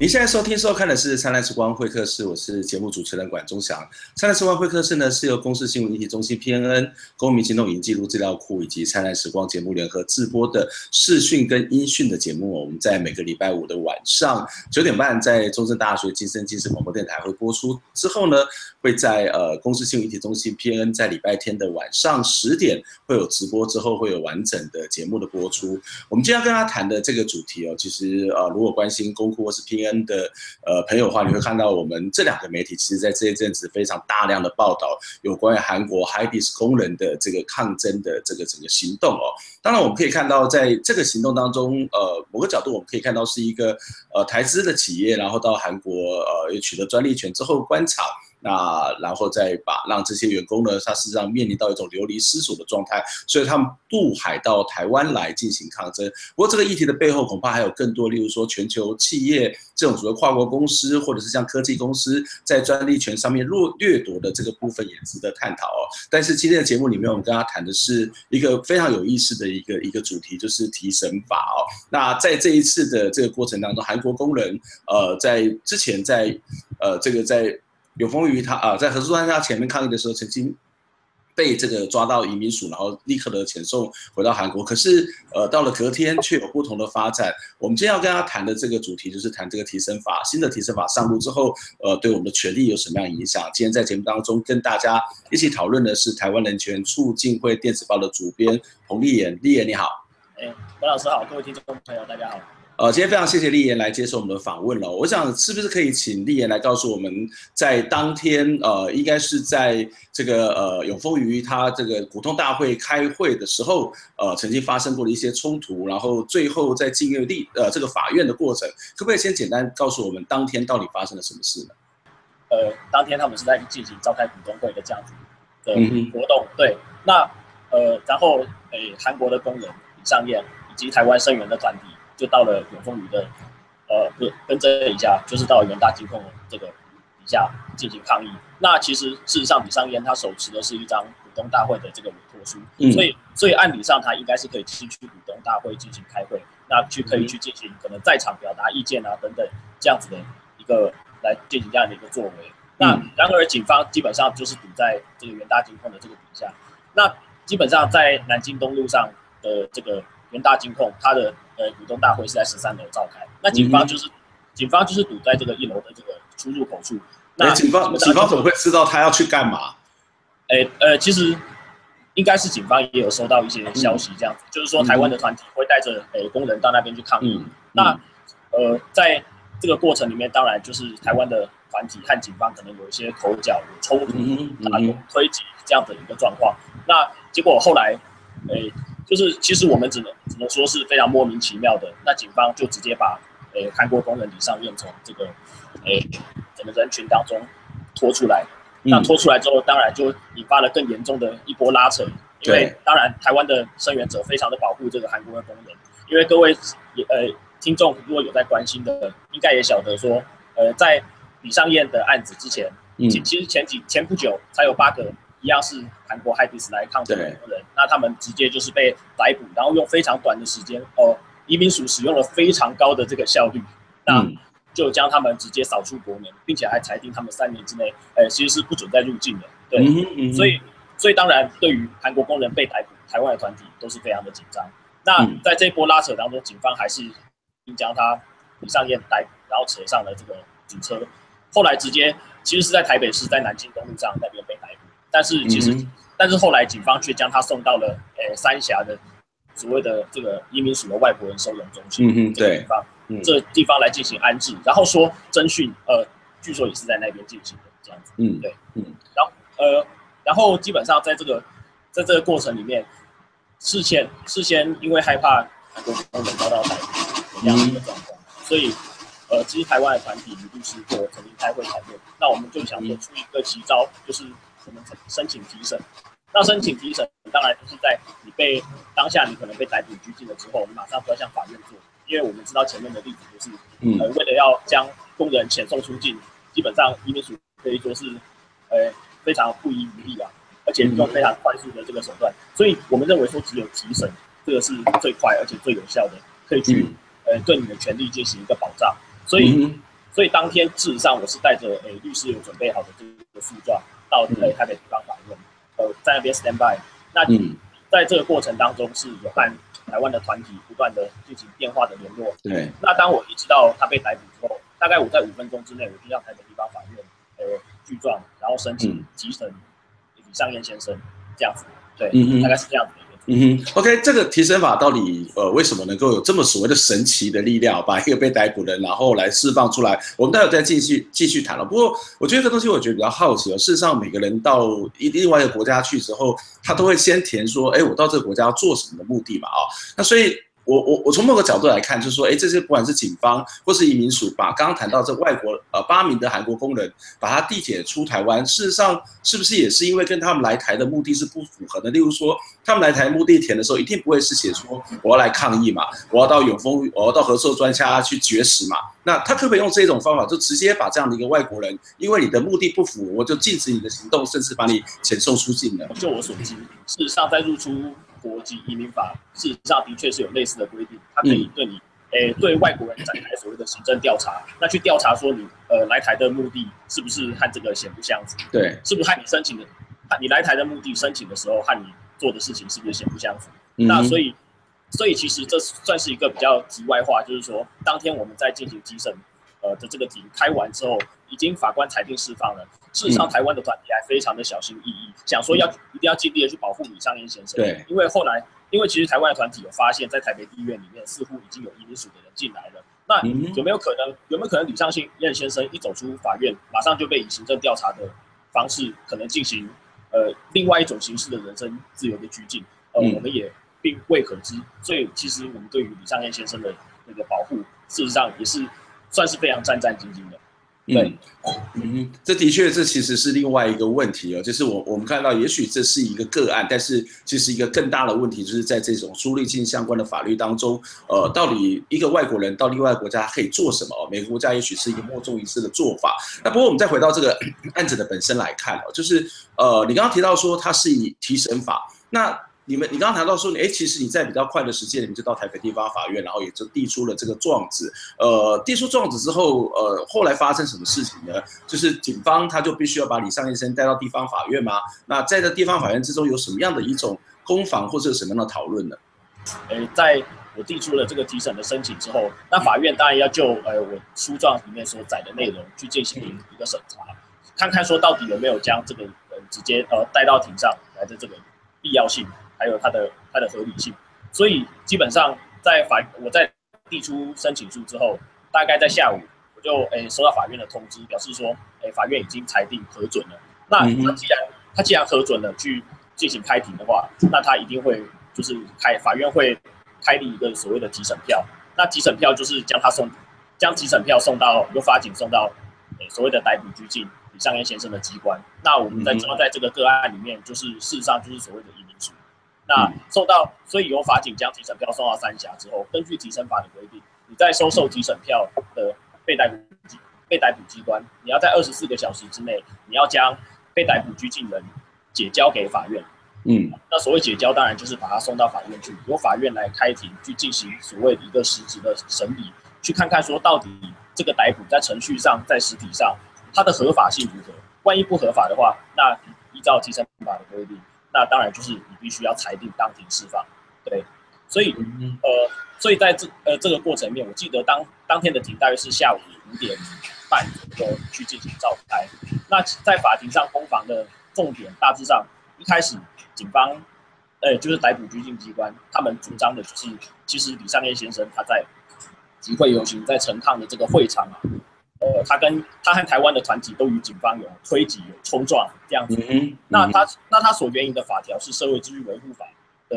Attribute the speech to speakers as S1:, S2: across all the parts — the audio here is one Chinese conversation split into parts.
S1: 您现在收听收看的是《灿烂时光会客室》，我是节目主持人管中祥。《灿烂时光会客室》呢是由公司新闻媒体中心 PNN、公民行动影记录资料库以及《灿烂时光》节目联合制播的视讯跟音讯的节目。我们在每个礼拜五的晚上九点半，在中正大学金声金视广播电台会播出。之后呢，会在呃公司新闻媒体中心 PNN 在礼拜天的晚上十点会有直播，之后会有完整的节目的播出。我们今天要跟大家谈的这个主题哦，其实呃，如果关心公库或是 PNN。的呃朋友的话，你会看到我们这两个媒体，其实在这一阵子非常大量的报道有关于韩国 HYBIZ 工人的这个抗争的这个整个行动哦。当然，我们可以看到在这个行动当中，呃，某个角度我们可以看到是一个呃台资的企业，然后到韩国呃取得专利权之后观察。那然后再把让这些员工呢，他实际上面临到一种流离失所的状态，所以他们渡海到台湾来进行抗争。不过这个议题的背后恐怕还有更多，例如说全球企业这种所谓跨国公司，或者是像科技公司在专利权上面掠掠夺的这个部分也值得探讨哦。但是今天的节目里面，我们跟他谈的是一个非常有意思的一个一个主题，就是提审法哦。那在这一次的这个过程当中，韩国工人呃在之前在呃这个在。有丰余他啊，在核数专家前面抗议的时候，曾经被这个抓到移民署，然后立刻的遣送回到韩国。可是，呃，到了隔天却有不同的发展。我们今天要跟他谈的这个主题，就是谈这个提升法，新的提升法上路之后，呃，对我们的权利有什么样影响？今天在节目当中跟大家一起讨论的是台湾人权促进会电子报的主编彭立妍，立妍你好。
S2: 哎，管老师好，各位听众朋友大家好。
S1: 呃，今天非常谢谢丽妍来接受我们的访问了。我想是不是可以请丽妍来告诉我们，在当天呃，应该是在这个呃永丰余他这个股东大会开会的时候，呃，曾经发生过的一些冲突，然后最后在进入立呃这个法院的过程，可不可以先简单告诉我们当天到底发生了什么事呢？
S2: 呃，当天他们是在进行召开股东会的这样子的活动，嗯、对，那呃，然后诶，韩国的工人李尚彦以及台湾生源的团体。就到了永丰余的，呃，不，更正一下，就是到了元大金控这个底下进行抗议。那其实事实上，李尚彦他手持的是一张股东大会的这个委托书，嗯、所以所以按理上他应该是可以进去股东大会进行开会，那去可以去进行可能在场表达意见啊等等这样子的一个来进行这样的一个作为。那然而警方基本上就是堵在这个元大金控的这个底下。那基本上在南京东路上的这个元大金控，它的呃，股东大会是在十三楼召开，那警方就是，嗯、警方就是堵在这个一楼的这个出入口处。那
S1: 警方警方怎么会知道他要去干嘛？
S2: 哎，呃，其实应该是警方也有收到一些消息，这样子，嗯、就是说台湾的团体会带着呃工人到那边去抗议。嗯、那呃，在这个过程里面，当然就是台湾的团体和警方可能有一些口角、有冲突、啊、有推挤这样的一个状况。那结果后来，呃。就是其实我们只能只能说是非常莫名其妙的，那警方就直接把诶韩国工人李尚彦从这个诶整个人群当中拖出来，那拖出来之后，当然就引发了更严重的一波拉扯，因为当然台湾的声援者非常的保护这个韩国的工人，因为各位也呃听众如果有在关心的，应该也晓得说，呃在李尚彦的案子之前，其其实前几前不久才有八个。一样是韩国 HYBIZ 来抗争的人，那他们直接就是被逮捕，然后用非常短的时间，哦，移民署使用了非常高的这个效率，那就将他们直接扫出国门，并且还裁定他们三年之内，呃，其实是不准再入境的。对，嗯嗯、所以，所以当然，对于韩国工人被逮捕，台湾的团体都是非常的紧张。那在这一波拉扯当中，警方还是将他李尚彦逮捕，然后扯上了这个警车，后来直接其实是在台北市，在南京东路上那边。但是其实，嗯、但是后来警方却将他送到了呃三峡的所谓的这个移民署的外国人收容中心，嗯、这个地方，嗯、这个地方来进行安置，然后说侦讯，呃，据说也是在那边进行的这样子，嗯，对，嗯，然后呃，然后基本上在这个在这个过程里面，事先事先因为害怕韩国工人遭到逮捕这样的一个状况，嗯、所以呃，其实台湾的团体一律是说曾经开会讨论，那我们就想说出一个奇招，就是。我们申请提审，那申请提审当然就是在你被当下你可能被逮捕拘禁了之后，你马上就要向法院做，因为我们知道前面的例子就是，嗯，呃，为了要将工人遣送出境，基本上移民署可以说是，呃，非常不遗余力啊，而且用非常快速的这个手段，所以我们认为说只有提审这个是最快而且最有效的，可以去，呃，对你的权利进行一个保障，所以，所以当天事实上我是带着诶律师有准备好的这个诉状到诶台北地方法院，呃，在那边 stand by。那在这个过程当中是有和台湾的团体不断的进行电话的联络。
S1: 对。
S2: 那当我一知道他被逮捕之后，大概我在五分钟之内，我就向台北地方法院呃具状，然后申请急审李尚燕先生这样子。对，嗯、大概是这样子。
S1: 嗯哼，OK，这个提升法到底呃为什么能够有这么所谓的神奇的力量，把一个被逮捕的人然后来释放出来？我们待会再继续继续谈了。不过我觉得这东西我觉得比较好奇哦。事实上，每个人到一另外一个国家去之后，他都会先填说，哎，我到这个国家要做什么的目的嘛？啊，那所以。我我我从某个角度来看，就是说，哎，这些不管是警方或是移民署，把刚刚谈到这外国呃八名的韩国工人，把他地铁出台湾，事实上是不是也是因为跟他们来台的目的是不符合的？例如说，他们来台目的填的时候，一定不会是写说我要来抗议嘛，我要到永丰，我要到合作专家去绝食嘛。那他可不可以用这种方法，就直接把这样的一个外国人，因为你的目的不符，我就禁止你的行动，甚至把你遣送出境呢？
S2: 就我所知，事实上在入出。国际移民法事实上的确是有类似的规定，它可以对你，诶、欸，对外国人展开所谓的行政调查，那去调查说你，呃，来台的目的是不是和这个显不相符？
S1: 对，
S2: 是不是和你申请的，你来台的目的申请的时候和你做的事情是不是显不相符？嗯、那所以，所以其实这算是一个比较题外话，就是说，当天我们在进行急审，呃的这个庭开完之后，已经法官裁定释放了。事实上，台湾的团体还非常的小心翼翼，想说要一定要尽力的去保护李尚英先生。
S1: 对，
S2: 因为后来，因为其实台湾的团体有发现，在台北地院里面似乎已经有移民署的人进来了。那有没有可能？有没有可能李尚彦先生一走出法院，马上就被以行政调查的方式可能进行呃另外一种形式的人身自由的拘禁？呃，我们也并未可知。所以，其实我们对于李尚英先生的那个保护，事实上也是算是非常战战兢兢的。对，
S1: 嗯，这的确，这其实是另外一个问题哦，就是我我们看到，也许这是一个个案，但是其实一个更大的问题，就是在这种租赁性相关的法律当中，呃，到底一个外国人到另外国家可以做什么？每个国家也许是一个莫衷一是的做法。那不过我们再回到这个 案子的本身来看哦，就是呃，你刚刚提到说它是以提审法，那。你们，你刚刚谈到说，哎，其实你在比较快的时间里面就到台北地方法院，然后也就递出了这个状子。呃，递出状子之后，呃，后来发生什么事情呢？就是警方他就必须要把李尚医生带到地方法院吗？那在这地方法院之中有什么样的一种攻防或者什么样的讨论呢？
S2: 呃，在我递出了这个提审的申请之后，那法院当然要就呃我书状里面所载的内容去进行一个审查，看看说到底有没有将这个人直接呃带到庭上来的这个必要性。还有它的它的合理性，所以基本上在法我在递出申请书之后，大概在下午我就诶、欸、收到法院的通知，表示说诶、欸、法院已经裁定核准了。那他既然他既然核准了去进行开庭的话，那他一定会就是开法院会开立一个所谓的急审票。那急审票就是将他送将急审票送到由法警送到诶、欸、所谓的逮捕拘禁李尚恩先生的机关。那我们在知道在这个个案里面，就是事实上就是所谓的移民署。那送到，所以由法警将提审票送到三峡之后，根据提审法的规定，你在收受提审票的被逮捕被逮捕机关，你要在二十四个小时之内，你要将被逮捕拘禁人解交给法院。嗯，那所谓解交，当然就是把他送到法院去，由法院来开庭去进行所谓的一个实质的审理，去看看说到底这个逮捕在程序上、在实体上它的合法性如何。万一不合法的话，那依照提审法的规定。那当然就是你必须要裁定当庭释放，对，所以呃，所以在这呃这个过程里面，我记得当当天的庭大约是下午五点半左右去进行召开。那在法庭上攻防的重点大致上，一开始警方呃就是逮捕拘禁机关，他们主张的就是其实李尚彦先生他在集会游行在陈抗的这个会场啊。呃，他跟他和台湾的团体都与警方有推挤、有冲撞这样子。那他那他所援引的法条是《社会秩序维护法》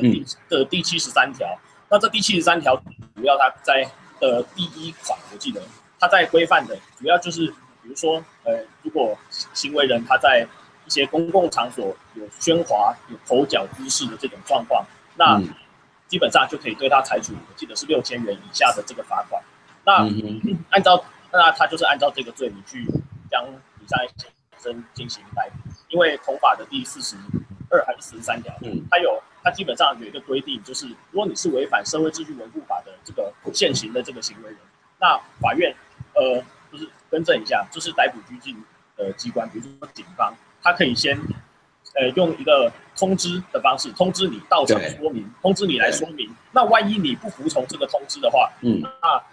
S2: 的的第七十三条。那这第七十三条主要他在的第一款，我记得他在规范的主要就是，比如说，呃，如果行为人他在一些公共场所有喧哗、有口角滋事的这种状况，那基本上就可以对他采取，我记得是六千元以下的这个罚款。那、嗯、按照那他就是按照这个罪名去将李尚彦先生进行逮捕，因为同法的第四十二还是四十三条，嗯，他有他基本上有一个规定，就是如果你是违反社会秩序维护法的这个现行的这个行为人，那法院呃就是更正一下，就是逮捕拘禁的机关，比如说警方，他可以先，呃，用一个通知的方式通知你到场说明，通知你来说明。那万一你不服从这个通知的话，嗯，那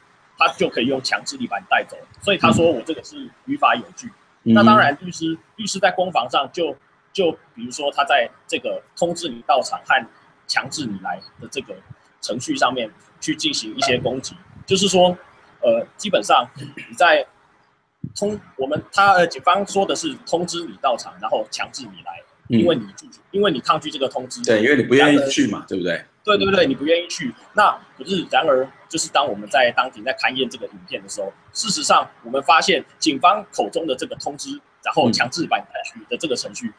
S2: 他就可以用强制力把你带走。所以他说我这个是于法有据。嗯、那当然，律师律师在攻防上就就比如说他在这个通知你到场和强制你来的这个程序上面去进行一些攻击，就是说，呃，基本上你在通我们他呃警方说的是通知你到场，然后强制你来。因为你拒绝，因为你抗拒这个通知，
S1: 对，因为你不愿意去嘛，对不对？
S2: 对对对，你不愿意去。那可是，然而，就是当我们在当庭在勘验这个影片的时候，事实上，我们发现警方口中的这个通知，然后强制把你带去的这个程序，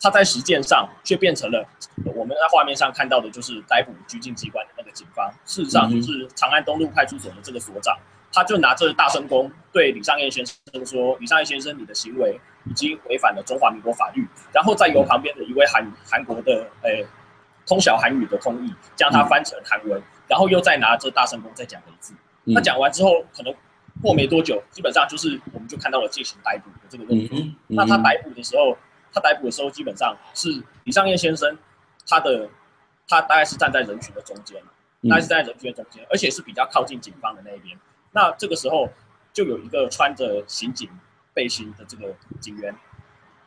S2: 它在实践上却变成了我们在画面上看到的，就是逮捕拘禁机关的那个警方，事实上就是长安东路派出所的这个所长。他就拿着大声公对李尚彦先生说：“李尚彦先生，你的行为已经违反了中华民国法律。”然后再由旁边的一位韩韩国的诶、通晓韩语的通译将它翻成韩文，然后又再拿这大声公再讲了一次。那讲完之后，可能过没多久，基本上就是我们就看到了进行逮捕的这个动作。那他逮捕的时候，他逮捕的时候基本上是李尚彦先生，他的他大概是站在人群的中间，大概是站在人群的中间，而且是比较靠近警方的那一边。那这个时候，就有一个穿着刑警背心的这个警员，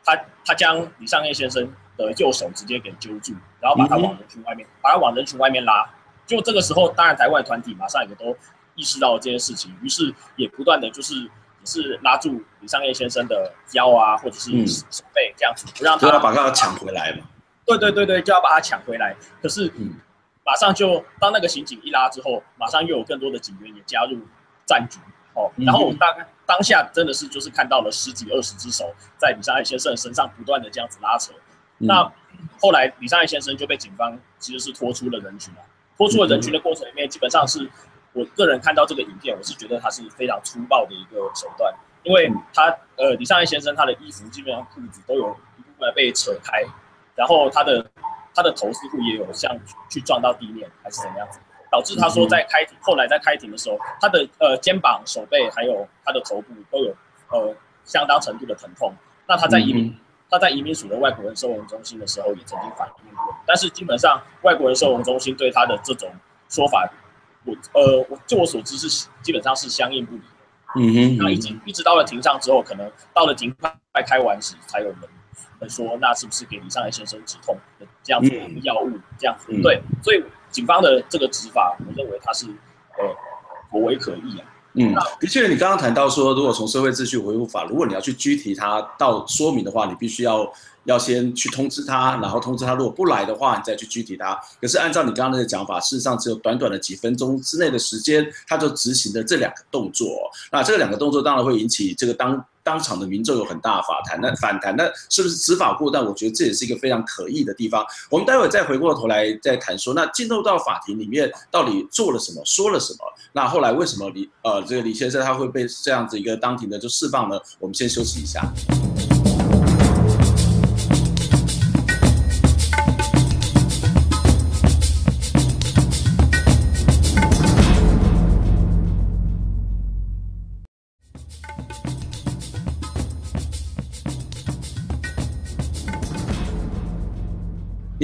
S2: 他他将李尚业先生的右手直接给揪住，然后把他往人群外面，把他往人群外面拉。就这个时候，当然台湾团体马上也都意识到了这件事情，于是也不断的就是也是拉住李尚业先生的腰啊，或者是手背这样子，不让他
S1: 要把他抢回来嘛。
S2: 对对对对，就要把他抢回来。可是，马上就当那个刑警一拉之后，马上又有更多的警员也加入。战局哦，然后我大概当下真的是就是看到了十几二十只手在李尚爱先生身上不断的这样子拉扯，嗯、那后来李尚爱先生就被警方其实是拖出了人群了，拖出了人群的过程里面，基本上是我个人看到这个影片，我是觉得他是非常粗暴的一个手段，因为他呃李尚爱先生他的衣服基本上裤子都有一部分被扯开，然后他的他的头似乎也有像去撞到地面还是怎么样子。导致他说在开庭，后来在开庭的时候，他的呃肩膀、手背还有他的头部都有呃相当程度的疼痛。那他在移民他在移民署的外国人收容中心的时候也曾经反映过，但是基本上外国人收容中心对他的这种说法，我呃我就我所知是基本上是相应不。嗯哼，那已经一直到了庭上之后，可能到了庭快开完时，才有人说那是不是给李尚彦先生止痛的这样子的药物这样子？对，所以。警方的这个执法，我认为他是呃颇为可疑啊。
S1: 嗯，的确，你刚刚谈到说，如果从社会秩序维护法，如果你要去拘提他到说明的话，你必须要要先去通知他，然后通知他，如果不来的话，你再去拘提他。可是按照你刚刚那个讲法，事实上只有短短的几分钟之内的时间，他就执行了这两个动作。那这两个动作当然会引起这个当当场的民众有很大的反弹。那反弹，那是不是执法过当？我觉得这也是一个非常可疑的地方。我们待会再回过头来再谈说，那进入到法庭里面到底做了什么，说了什么？那后来为什么李呃这个李先生他会被这样子一个当庭的就释放呢？我们先休息一下。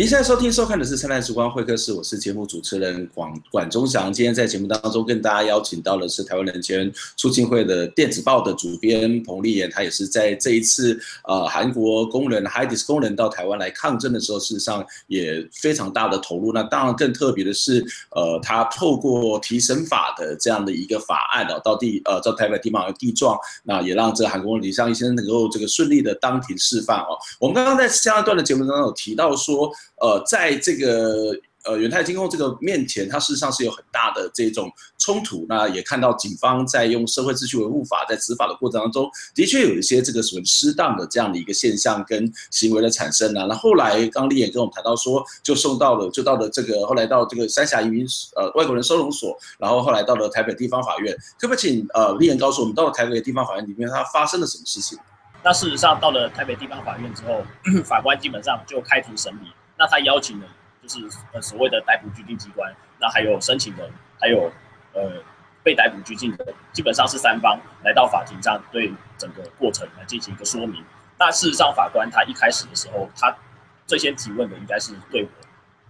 S1: 您现在收听收看的是《灿烂时光会客室》，我是节目主持人管管中祥。今天在节目当中跟大家邀请到的是台湾人权促进会的电子报的主编彭丽妍，她也是在这一次呃韩国工人 HYDIS 工人到台湾来抗争的时候，事实上也非常大的投入。那当然更特别的是，呃，他透过提审法的这样的一个法案哦，到地呃到台北地方的地状，那也让这个韩国李尚彦先生能够这个顺利的当庭释放哦。我们刚刚在上一段的节目当中有提到说。呃，在这个呃元泰金控这个面前，它事实上是有很大的这种冲突。那也看到警方在用社会秩序维护法在执法的过程当中，的确有一些这个所谓失当的这样的一个现象跟行为的产生啊。那后来刚丽妍跟我们谈到说，就送到了，就到了这个后来到这个三峡移民呃外国人收容所，然后后来到了台北地方法院。可不可以请呃丽妍告诉我们，到了台北地方法院里面，它发生了什么事情？
S2: 那事实上到了台北地方法院之后，法官基本上就开庭审理。那他邀请了，就是呃所谓的逮捕拘禁机关，那还有申请人，还有呃被逮捕拘禁的，基本上是三方来到法庭上对整个过程来进行一个说明。那事实上，法官他一开始的时候，他最先提问的应该是对我，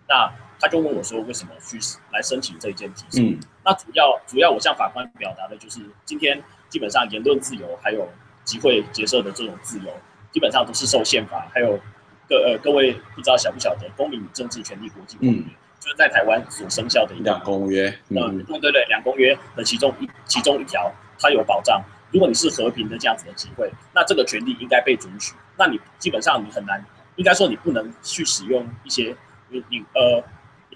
S2: 那他就问我说，为什么去来申请这一件提示？嗯、那主要主要我向法官表达的就是，今天基本上言论自由还有集会结社的这种自由，基本上都是受宪法还有各呃各位不知道晓不晓得《公民与政治权利国际公约》。嗯就是在台湾所生效的一两
S1: 公约，
S2: 嗯，嗯对对对，两公约的其中一其中一条，它有保障。如果你是和平的这样子的集会，那这个权利应该被准许。那你基本上你很难，应该说你不能去使用一些你你呃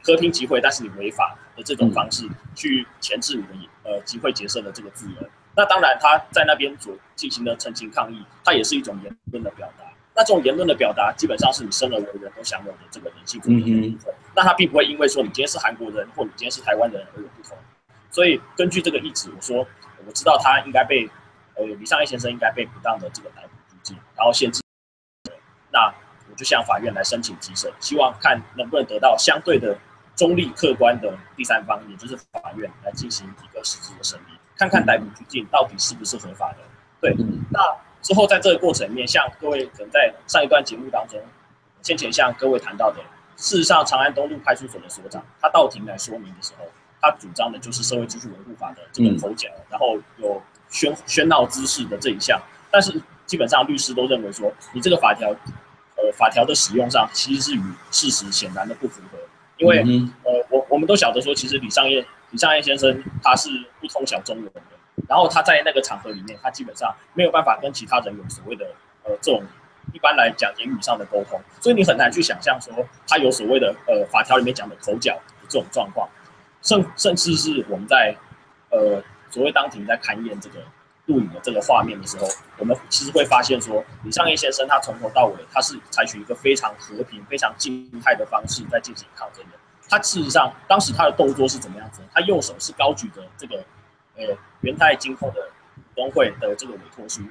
S2: 和平集会，但是你违法的这种方式去钳制你的呃集会结社的这个自由。那当然他在那边所进行的陈情抗议，它也是一种言论的表达。那这种言论的表达，基本上是你生而为人都享有的这个人性自由的部分。那他并不会因为说你今天是韩国人或你今天是台湾人而有不同。所以根据这个意志，我说我知道他应该被呃李尚义先生应该被不当的这个逮捕拘禁，然后限制。那我就向法院来申请提审，希望看能不能得到相对的中立客观的第三方，也就是法院来进行一个实质的审理，看看逮捕拘禁到底是不是合法的。对，那。之后，在这个过程里面，像各位可能在上一段节目当中，先前向各位谈到的，事实上，长安东路派出所的所长，他到庭来说明的时候，他主张的就是社会秩序维护法的这个口角，嗯、然后有喧喧闹滋事的这一项。但是，基本上律师都认为说，你这个法条，呃，法条的使用上其实是与事实显然的不符合，因为，嗯、呃，我我们都晓得说，其实李尚业李尚业先生他是不通晓中文的。然后他在那个场合里面，他基本上没有办法跟其他人有所谓的呃这种一般来讲言语上的沟通，所以你很难去想象说他有所谓的呃法条里面讲的口角的这种状况，甚甚至是我们在呃所谓当庭在勘验这个录影的这个画面的时候，我们其实会发现说李尚义先生他从头到尾他是采取一个非常和平、非常静态的方式在进行抗争的。他事实上当时他的动作是怎么样子？他右手是高举着这个。呃，元泰今后的工会的这个委托书，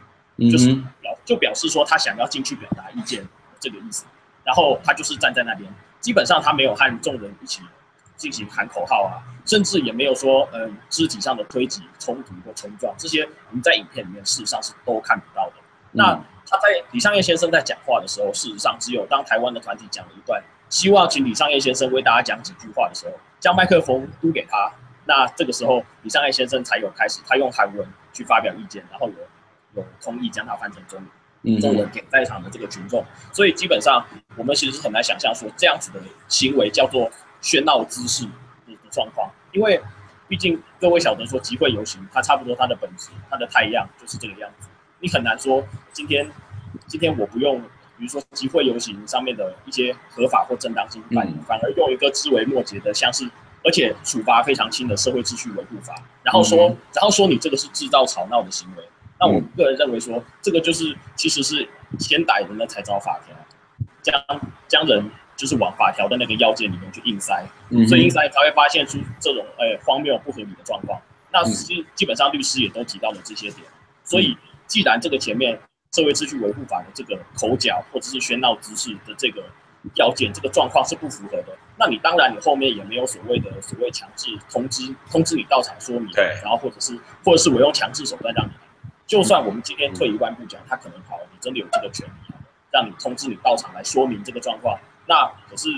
S2: 就是表就表示说他想要进去表达意见这个意思，然后他就是站在那边，基本上他没有和众人一起进行喊口号啊，甚至也没有说嗯、呃、肢体上的推挤、冲突或冲撞，这些我们在影片里面事实上是都看不到的。那他在李尚业先生在讲话的时候，事实上只有当台湾的团体讲了一段，希望请李尚业先生为大家讲几句话的时候，将麦克风嘟给他。那这个时候，李尚爱先生才有开始，他用韩文去发表意见，然后有有同意将它翻成中文，中文给在场的这个群众。所以基本上，我们其实是很难想象说这样子的行为叫做喧闹滋事的状况，因为毕竟各位晓得说集会游行，它差不多它的本质，它的太阳就是这个样子。你很难说今天今天我不用，比如说集会游行上面的一些合法或正当性反反而用一个枝微末节的，像是。而且处罚非常轻的社会秩序维护法，然后说，嗯、然后说你这个是制造吵闹的行为，那我个人认为说，这个就是其实是先逮人了才找法条，将将人就是往法条的那个要件里面去硬塞，嗯、所以硬塞才会发现出这种荒谬不合理的状况。那基基本上律师也都提到了这些点，所以既然这个前面社会秩序维护法的这个口角或者是喧闹滋事的这个。要件这个状况是不符合的，那你当然你后面也没有所谓的所谓强制通知通知你到场说明，对，然后或者是或者是我用强制手段让你来，就算我们今天退一万步讲，他可能好，你真的有这个权利，让你通知你到场来说明这个状况，那可是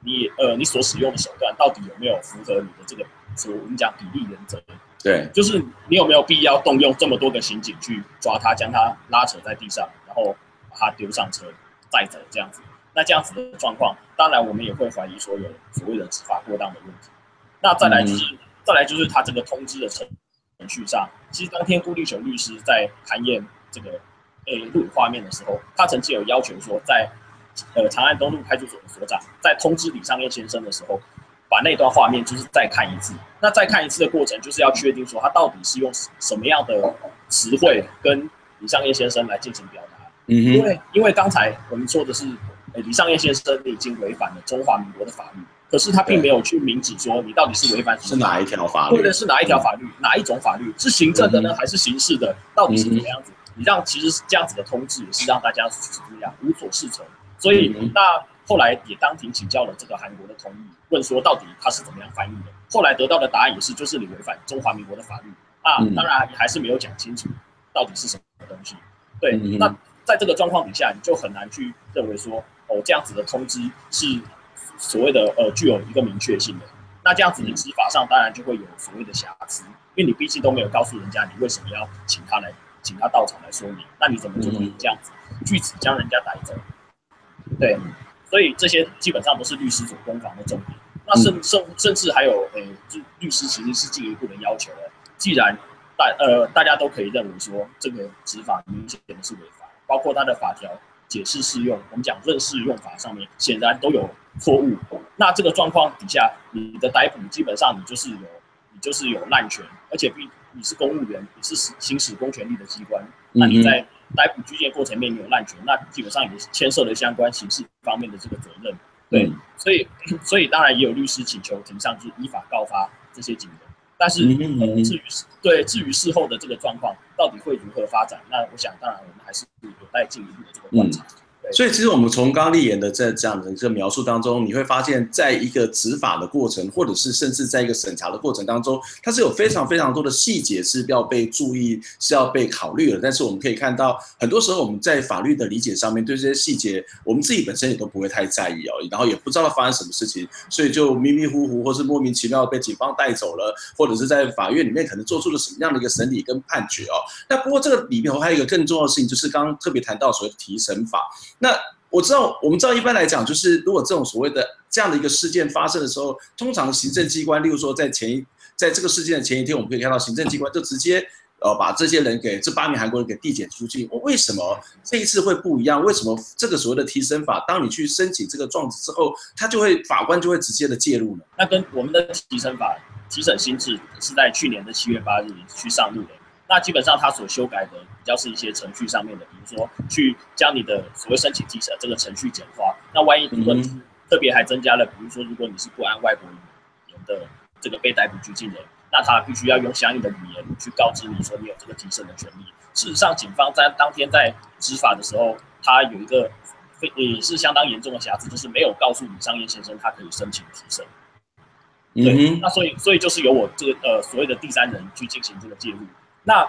S2: 你呃你所使用的手段到底有没有符合你的这个所我们讲比例原则？对，就是你有没有必要动用这么多个刑警去抓他，将他拉扯在地上，然后把他丢上车载走这样子？那这样子的状况，当然我们也会怀疑说有所谓的执法过当的问题。那再来就是，嗯、再来就是他这个通知的程程序上，其实当天顾立雄律师在勘验这个呃录影画面的时候，他曾经有要求说在，在呃长安东路派出所的所长在通知李尚业先生的时候，把那段画面就是再看一次。那再看一次的过程，就是要确定说他到底是用什么样的词汇跟李尚业先生来进行表达。嗯哼，因为因为刚才我们说的是。李尚业先生你已经违反了中华民国的法律，可是他并没有去明指说你到底是违反是哪一条法律，或者是哪一条法律，哪一种法律，是行政的呢，还是刑事的？到底是怎么样子？你让其实是这样子的通知，也是让大家怎么样无所适从。所以那后来也当庭请教了这个韩国的同意，问说到底他是怎么样翻译的。后来得到的答案也是，就是你违反中华民国的法律啊。当然还是没有讲清楚到底是什么东西。对，那在这个状况底下，你就很难去认为说，哦，这样子的通知是所谓的呃具有一个明确性的。那这样子的执法上当然就会有所谓的瑕疵，因为你毕竟都没有告诉人家你为什么要请他来，请他到场来说明，那你怎么就能这样子据此将人家逮走？对。所以这些基本上都是律师所攻防的重点。那甚甚甚至还有，呃，就律师其实是进一步的要求了。既然大呃大家都可以认为说这个执法明显的是违法，包括他的法条解释适用，我们讲认识用法上面显然都有错误。那这个状况底下，你的逮捕基本上你就是有你就是有滥权，而且并你是公务员，你是行使公权力的机关，那你在。逮捕拘禁过程面你有滥权，那基本上也牵涉了相关刑事方面的这个责任。对，嗯、所以 所以当然也有律师请求庭上去依法告发这些警员，但是、至于对至于事后的这个状况到底会如何发展，那我想当然我们还是有待进一步的这个观察。嗯所以，其实我们从刚刚立言的这这样的一个描述当中，你会发现，在一个执法的过程，或者是甚至在一个审查的过程当中，它是有非常非常多的细节是要被注意，是要被考虑的。但是我们可以看到，很多时候我们在法律的理解上面，对这些细节，我们自己本身也都不会太在意哦，然后也不知道发生什么事情，所以就迷迷糊糊，或是莫名其妙被警方带走了，或者是在法院里面可能做出了什么样的一个审理跟判决哦。那不过这个里面还有一个更重要的事情，就是刚刚特别谈到所谓提审法。那我知道，我们知道，一般来讲，就是如果这种所谓的这样的一个事件发生的时候，通常行政机关，例如说在前一，在这个事件的前一天，我们可以看到行政机关就直接呃把这些人给这八名韩国人给递减出境。我为什么这一次会不一样？为什么这个所谓的提审法，当你去申请这个状子之后，他就会法官就会直接的介入呢？那跟我们的提审法提审新制是在去年的七月八日去上路的。那基本上，他所修改的比较是一些程序上面的，比如说去将你的所谓申请提审这个程序简化。那万一如果特别还增加了，比如说如果你是不谙外国语言的这个被逮捕拘禁人，那他必须要用相应的语言去告知你说你有这个提审的权利。事实上，警方在当天在执法的时候，他有一个非也是相当严重的瑕疵，就是没有告诉李商业先生他可以申请提升。对，那所以所以就是由我这个呃所谓的第三人去进行这个介入。那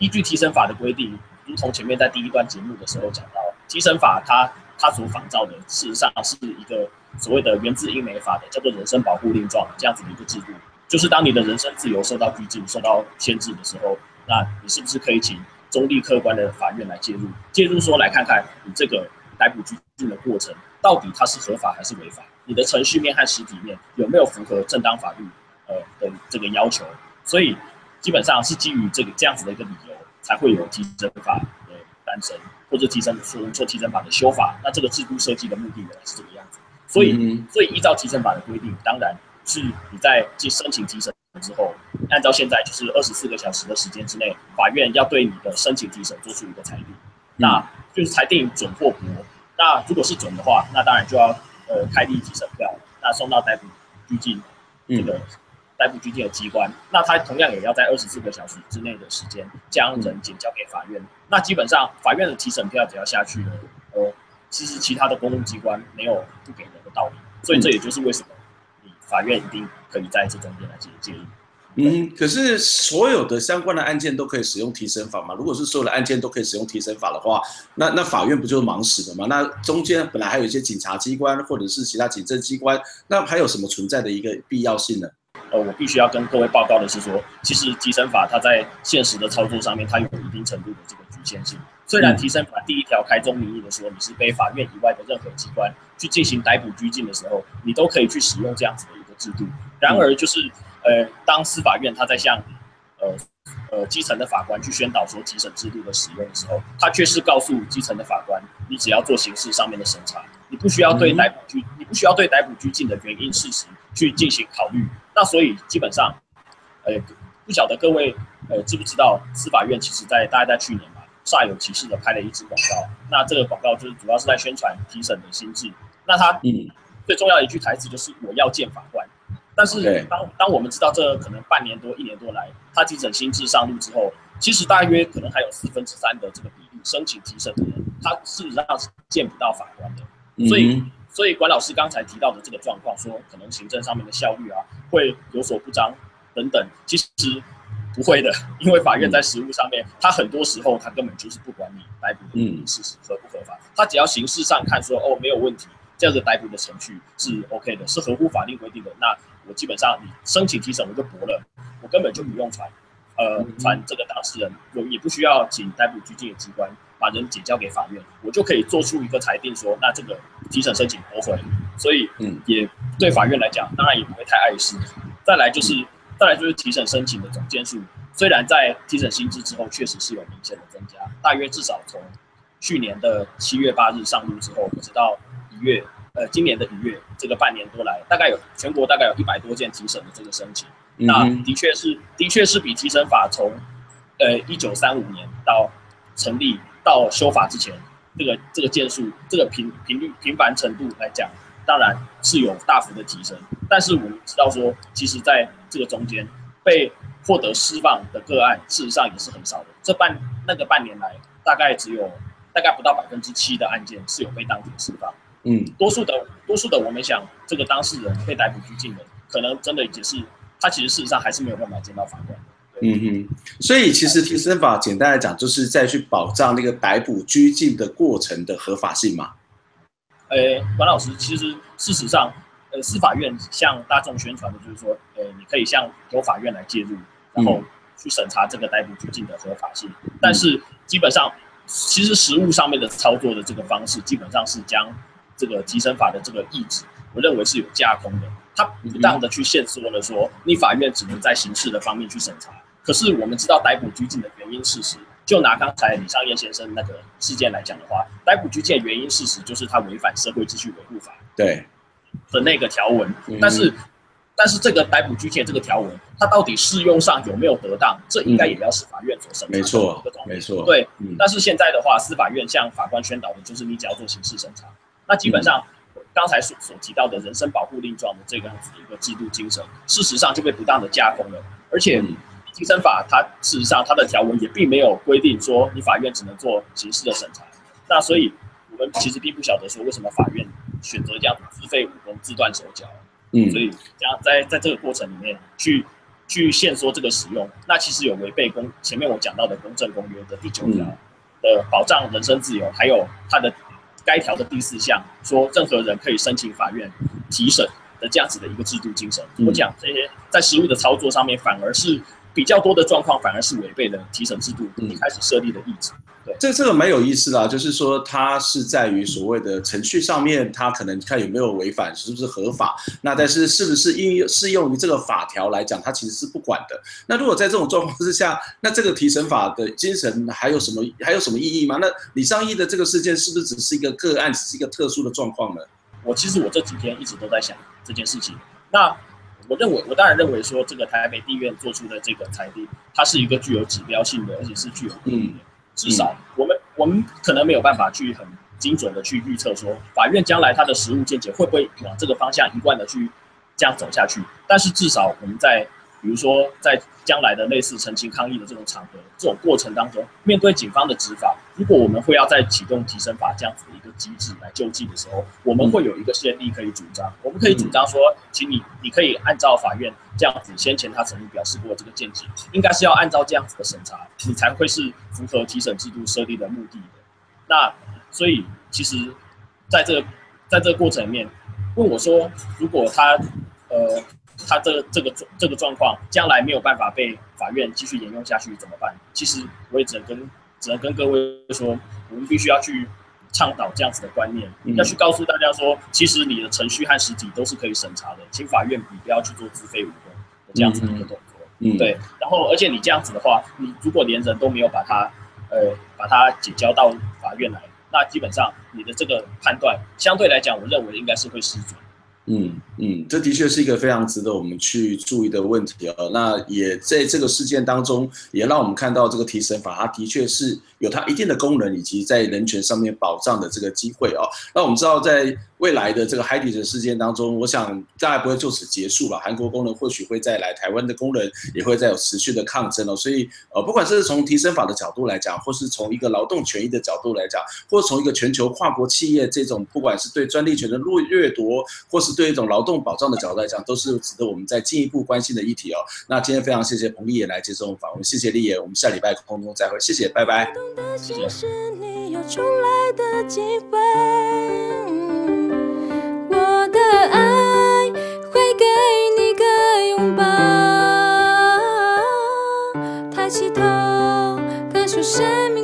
S2: 依据提审法的规定，如同前面在第一段节目的时候讲到，提审法它它所仿照的，事实上是一个所谓的源自英美法的叫做人身保护令状这样子的一个制度，就是当你的人身自由受到拘禁、受到限制的时候，那你是不是可以请中立客观的法院来介入？介入说来看看你这个逮捕拘禁的过程到底它是合法还是违法？你的程序面和实体面有没有符合正当法律呃的这个要求？所以。基本上是基于这个这样子的一个理由，才会有提审法的诞生，或者提审说做提审法的修法。那这个制度设计的目的原来是这个样子。所以，嗯、所以依照提审法的规定，当然是你在去申请提审之后，按照现在就是二十四个小时的时间之内，法院要对你的申请提审做出一个裁定，那就是裁定准或不。那如果是准的话，那当然就要呃开立提审票，那送到逮捕拘禁这个。逮捕拘禁的机关，那他同样也要在二十四个小时之内的时间将人检交给法院。那基本上法院的提审票只要下去了，呃，其实其他的公务机关没有不给人的道理。所以这也就是为什么你法院一定可以在这中间来进行介入。
S1: 嗯，可是所有的相关的案件都可以使用提审法吗？如果是所有的案件都可以使用提审法的话，那那法院不就是忙死了吗？那中间本来还有一些警察机关或者是其他警政机关，那还有什么存在的一个必要性呢？
S2: 呃，我必须要跟各位报告的是说，其实提审法它在现实的操作上面，它有一定程度的这个局限性。虽然提审法第一条开宗明义的说，你是被法院以外的任何机关去进行逮捕拘禁的时候，你都可以去使用这样子的一个制度。然而，就是呃，当司法院它在向呃呃基层的法官去宣导说提审制度的使用的时候，他却是告诉基层的法官，你只要做刑事上面的审查，你不需要对逮捕拘，你不需要对逮捕拘禁的原因事实去进行考虑。那所以基本上，呃，不晓得各位呃知不知道，司法院其实在大概在去年嘛，煞有其事的拍了一支广告。那这个广告就是主要是在宣传提审的心智。那他嗯，最重要的一句台词就是我要见法官。但是当当我们知道这可能半年多一年多来，他急诊心智上路之后，其实大约可能还有四分之三的这个比例申请提审的人，他事实上是见不到法官的。所以。所以管老师刚才提到的这个状况，说可能行政上面的效率啊会有所不彰等等，其实不会的，因为法院在实务上面，他很多时候他根本就是不管你逮捕的事实合不合法，他只要形式上看说哦没有问题，这样子逮捕的程序是 OK 的，是合乎法令规定的，那我基本上你申请提审我就驳了，我根本就不用传，呃传这个当事人，我也不需要请逮捕拘禁的机关。把人解交给法院，我就可以做出一个裁定说，那这个提审申请驳回，所以嗯，也对法院来讲，当然也不会太碍事。再来就是，再来就是提审申请的总件数，虽然在提审新制之后确实是有明显的增加，大约至少从去年的七月八日上路之后，一直到一月，呃，今年的一月，这个半年多来，大概有全国大概有一百多件提审的这个申请，那的确是，的确是比提审法从呃一九三五年到成立。到修法之前，这个这个件数，这个频频率频繁程度来讲，当然是有大幅的提升。但是我们知道说，其实在这个中间被获得释放的个案，事实上也是很少的。这半那个半年来，大概只有大概不到百分之七的案件是有被当庭释放。嗯，多数的多数的，我们想这个当事人被逮捕拘禁的，可能真的也是他其实事实上还是没有办法见到法官。
S1: 嗯哼，所以其实提审法简单来讲，就是在去保障那个逮捕拘禁的过程的合法性嘛。
S2: 呃，管老师，其实事实上，呃，司法院向大众宣传的就是说，呃，你可以向由法院来介入，然后去审查这个逮捕拘禁的合法性。嗯、但是基本上，其实实务上面的操作的这个方式，基本上是将这个提审法的这个意志，我认为是有架空的，他不当的去限缩了说，你法院只能在刑事的方面去审查。可是我们知道逮捕拘禁的原因事实，就拿刚才李尚彦先生那个事件来讲的话，逮捕拘禁的原因事实就是他违反社会秩序维护法
S1: 对
S2: 的那个条文。但是，但是这个逮捕拘禁这个条文，它到底适用上有没有得当，这应该也要是法院所审查。
S1: 没错，没错。
S2: 对，但是现在的话，司法院向法官宣导的就是你只要做刑事审查。那基本上刚才所所提到的人身保护令状的这个样子的一个制度精神，事实上就被不当的架空了，而且。提审法它事实上它的条文也并没有规定说你法院只能做刑事的审查，那所以我们其实并不晓得说为什么法院选择这样自废武功自断手脚，嗯，所以这样在在这个过程里面去去限缩这个使用，那其实有违背公前面我讲到的公正公约的第九条的保障人身自由，还有它的该条的第四项说任何人可以申请法院提审的这样子的一个制度精神。我讲这些在实务的操作上面反而是。比较多的状况反而是违背了提审制度一开始设立的意志。对，
S1: 这这个蛮有意思的，啊就是说它是在于所谓的程序上面，它可能看有没有违反，是不是合法。那但是是不是应用适用于这个法条来讲，它其实是不管的。那如果在这种状况之下，那这个提审法的精神还有什么还有什么意义吗？那李尚义的这个事件是不是只是一个个案，只是一个特殊的状况呢？
S2: 我其实我这几天一直都在想这件事情。那。我认为，我当然认为说，这个台北地院做出的这个裁定，它是一个具有指标性的，而且是具有意义的。至少，我们我们可能没有办法去很精准的去预测说，法院将来它的实务见解会不会往这个方向一贯的去这样走下去。但是至少我们在。比如说，在将来的类似陈情抗议的这种场合，这种过程当中，面对警方的执法，如果我们会要再启动提审法这样子的一个机制来救济的时候，我们会有一个先例可以主张。我们可以主张说，请你，你可以按照法院这样子先前他曾经表示过这个见解，应该是要按照这样子的审查，你才会是符合提审制度设立的目的的。那所以，其实在这个在这个过程里面，问我说，如果他呃。他这个、这个状这个状况，将来没有办法被法院继续沿用下去，怎么办？其实我也只能跟只能跟各位说，我们必须要去倡导这样子的观念，嗯、要去告诉大家说，其实你的程序和实体都是可以审查的，请法院你不要去做自废武功的这样子的一个动作。嗯，对。然后，而且你这样子的话，你如果连人都没有把他呃把他解交到法院来，那基本上你的这个判断相对来讲，我认为应该是会失准。
S1: 嗯嗯，这的确是一个非常值得我们去注意的问题啊。那也在这个事件当中，也让我们看到这个提审法，它的确是有它一定的功能，以及在人权上面保障的这个机会哦。那我们知道，在未来的这个海底的事件当中，我想大概不会就此结束了。韩国工人或许会再来，台湾的工人也会再有持续的抗争了。所以，呃，不管是从提升法的角度来讲，或是从一个劳动权益的角度来讲，或从一个全球跨国企业这种不管是对专利权的掠掠夺，或是对一种劳动保障的角度来讲，都是值得我们再进一步关心的议题哦。那今天非常谢谢彭立野来接受我们访问，谢谢立野，我们下礼拜空中再会，谢谢，拜拜。谢谢。起头感受生命。